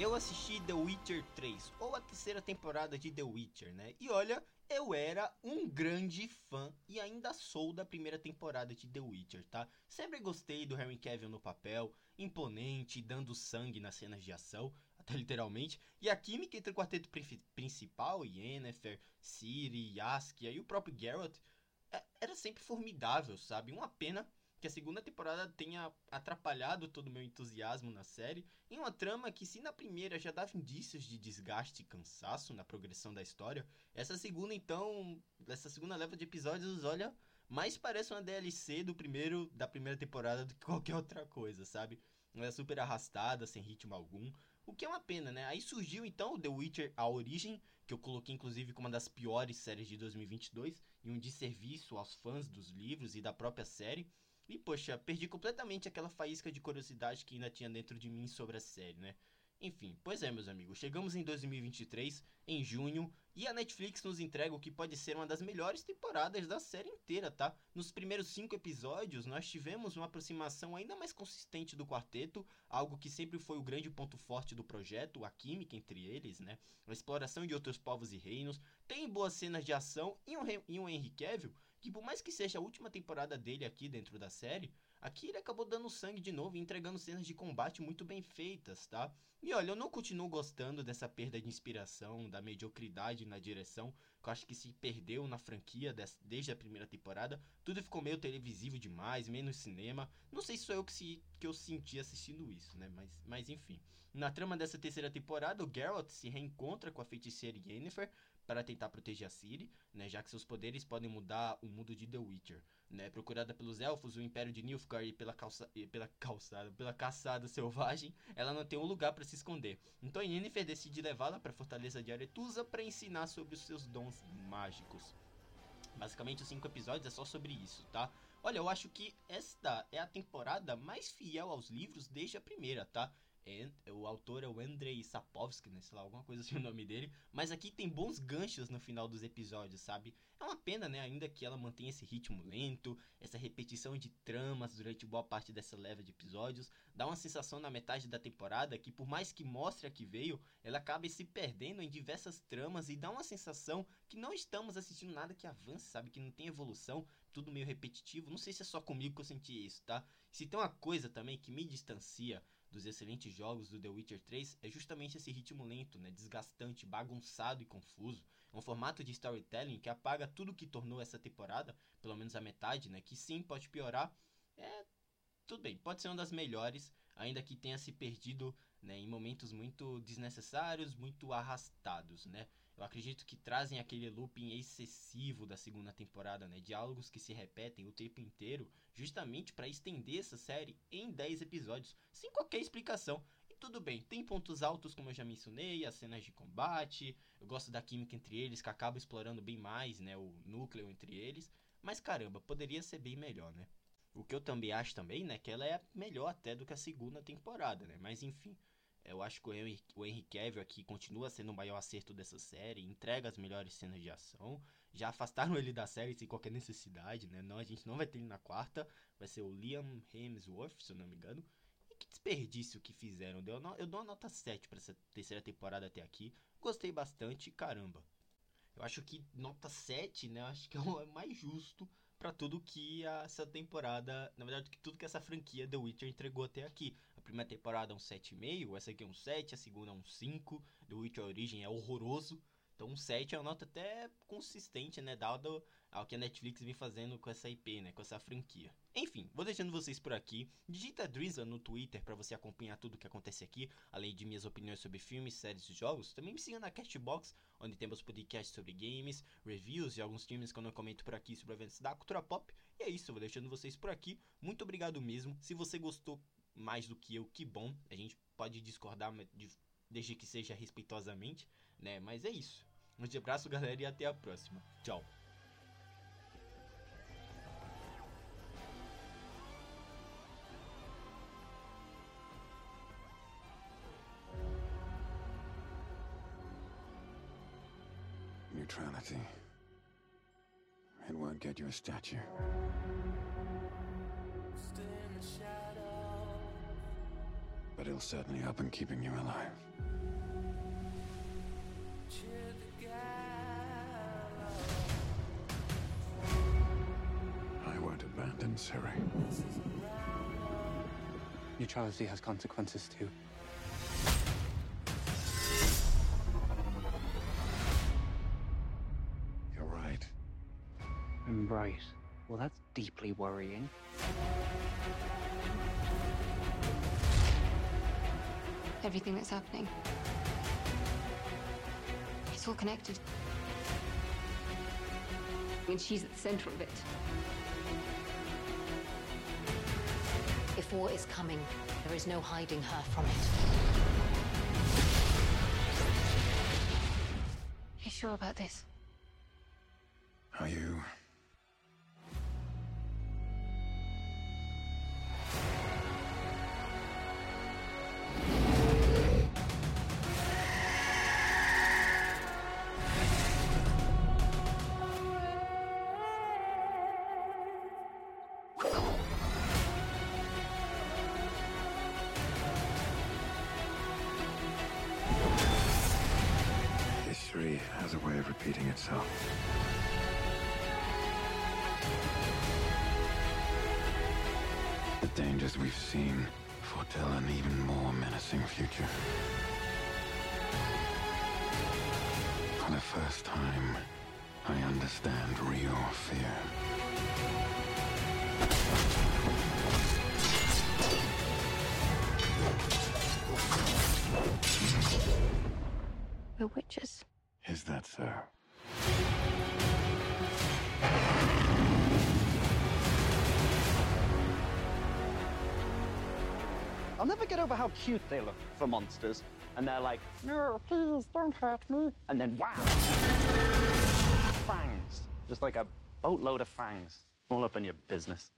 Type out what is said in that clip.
eu assisti The Witcher 3, ou a terceira temporada de The Witcher, né? E olha, eu era um grande fã e ainda sou da primeira temporada de The Witcher, tá? Sempre gostei do Henry Cavill no papel, imponente, dando sangue nas cenas de ação, até literalmente. E a química entre o quarteto principal, Yennefer, Ciri, Yaskia e o próprio Geralt, é, era sempre formidável, sabe? Uma pena que a segunda temporada tenha atrapalhado todo o meu entusiasmo na série, em uma trama que, se na primeira já dava indícios de desgaste e cansaço na progressão da história, essa segunda, então, essa segunda leva de episódios, olha, mais parece uma DLC do primeiro da primeira temporada do que qualquer outra coisa, sabe? Ela é super arrastada, sem ritmo algum, o que é uma pena, né? Aí surgiu então o The Witcher A Origem, que eu coloquei inclusive como uma das piores séries de 2022 e um desserviço aos fãs dos livros e da própria série. E, poxa, perdi completamente aquela faísca de curiosidade que ainda tinha dentro de mim sobre a série, né? Enfim, pois é, meus amigos, chegamos em 2023, em junho, e a Netflix nos entrega o que pode ser uma das melhores temporadas da série inteira, tá? Nos primeiros cinco episódios, nós tivemos uma aproximação ainda mais consistente do quarteto, algo que sempre foi o grande ponto forte do projeto, a química entre eles, né? A exploração de outros povos e reinos, tem boas cenas de ação e um, e um Henry Cavill que por mais que seja a última temporada dele aqui dentro da série, aqui ele acabou dando sangue de novo e entregando cenas de combate muito bem feitas, tá? E olha, eu não continuo gostando dessa perda de inspiração, da mediocridade na direção, que eu acho que se perdeu na franquia desde a primeira temporada. Tudo ficou meio televisivo demais, menos cinema. Não sei se sou eu que, se, que eu senti assistindo isso, né? Mas, mas enfim. Na trama dessa terceira temporada, o Geralt se reencontra com a feiticeira Yennefer, para tentar proteger a Ciri, né, já que seus poderes podem mudar o mundo de The Witcher. Né, procurada pelos elfos, o Império de Nilfgaard e pela, calça, pela calçada, pela caçada selvagem, ela não tem um lugar para se esconder. Então Yennefer decide levá-la para a fortaleza de Aretusa para ensinar sobre os seus dons mágicos. Basicamente, os cinco episódios é só sobre isso, tá? Olha, eu acho que esta é a temporada mais fiel aos livros desde a primeira, tá? O autor é o Andrei Sapovsky, né? Sei lá, alguma coisa assim o nome dele. Mas aqui tem bons ganchos no final dos episódios, sabe? É uma pena, né? Ainda que ela mantenha esse ritmo lento, essa repetição de tramas durante boa parte dessa leva de episódios. Dá uma sensação na metade da temporada que, por mais que mostre a que veio, ela acaba se perdendo em diversas tramas e dá uma sensação que não estamos assistindo nada que avance, sabe? Que não tem evolução, tudo meio repetitivo. Não sei se é só comigo que eu senti isso, tá? Se tem uma coisa também que me distancia dos excelentes jogos do The Witcher 3 é justamente esse ritmo lento, né, desgastante, bagunçado e confuso. É um formato de storytelling que apaga tudo que tornou essa temporada, pelo menos a metade, né, que sim pode piorar. É tudo bem, pode ser uma das melhores, ainda que tenha se perdido né, em momentos muito desnecessários, muito arrastados, né? Eu acredito que trazem aquele looping excessivo da segunda temporada, né? Diálogos que se repetem o tempo inteiro, justamente para estender essa série em 10 episódios, sem qualquer explicação. E tudo bem, tem pontos altos, como eu já mencionei, as cenas de combate, eu gosto da química entre eles, que acaba explorando bem mais, né? O núcleo entre eles. Mas caramba, poderia ser bem melhor, né? O que eu também acho também, né, que ela é melhor até do que a segunda temporada, né? Mas enfim, eu acho que o Henry, Cavill aqui continua sendo o maior acerto dessa série, entrega as melhores cenas de ação. Já afastaram ele da série sem qualquer necessidade, né? Não, a gente não vai ter ele na quarta, vai ser o Liam Hemsworth, se eu não me engano. E que desperdício que fizeram. Eu, eu dou uma nota 7 para essa terceira temporada até aqui. Gostei bastante, caramba. Eu acho que nota 7, né? Eu acho que é o mais justo para tudo que essa temporada, na verdade, tudo que essa franquia The Witcher entregou até aqui. A primeira temporada é um 7,5, essa aqui é um 7, a segunda é um 5, The Witcher Origin é horroroso. Então um 7 é uma nota até consistente, né, dado ao que a Netflix vem fazendo com essa IP, né, com essa franquia. Enfim, vou deixando vocês por aqui. Digita Drizzle no Twitter para você acompanhar tudo o que acontece aqui, além de minhas opiniões sobre filmes, séries e jogos. Também me siga na Castbox, onde temos podcasts sobre games, reviews e alguns filmes que eu não comento por aqui sobre eventos da cultura pop. E é isso, vou deixando vocês por aqui. Muito obrigado mesmo. Se você gostou mais do que eu, que bom. A gente pode discordar, desde que seja respeitosamente, né? Mas é isso. Um abraço, galera, e até a próxima. Tchau. neutrality. It won't get you a statue. But it'll certainly help in keeping you alive. I won't abandon Siri. Neutrality has consequences too. Right. Well, that's deeply worrying. Everything that's happening. It's all connected. And she's at the center of it. If war is coming, there is no hiding her from it. You sure about this? Are you? Has a way of repeating itself. The dangers we've seen foretell an even more menacing future. For the first time, I understand real fear. We're witches. Is that so? I'll never get over how cute they look for monsters. And they're like, no, please don't hurt me. And then wow! Fangs. Just like a boatload of fangs. All up in your business.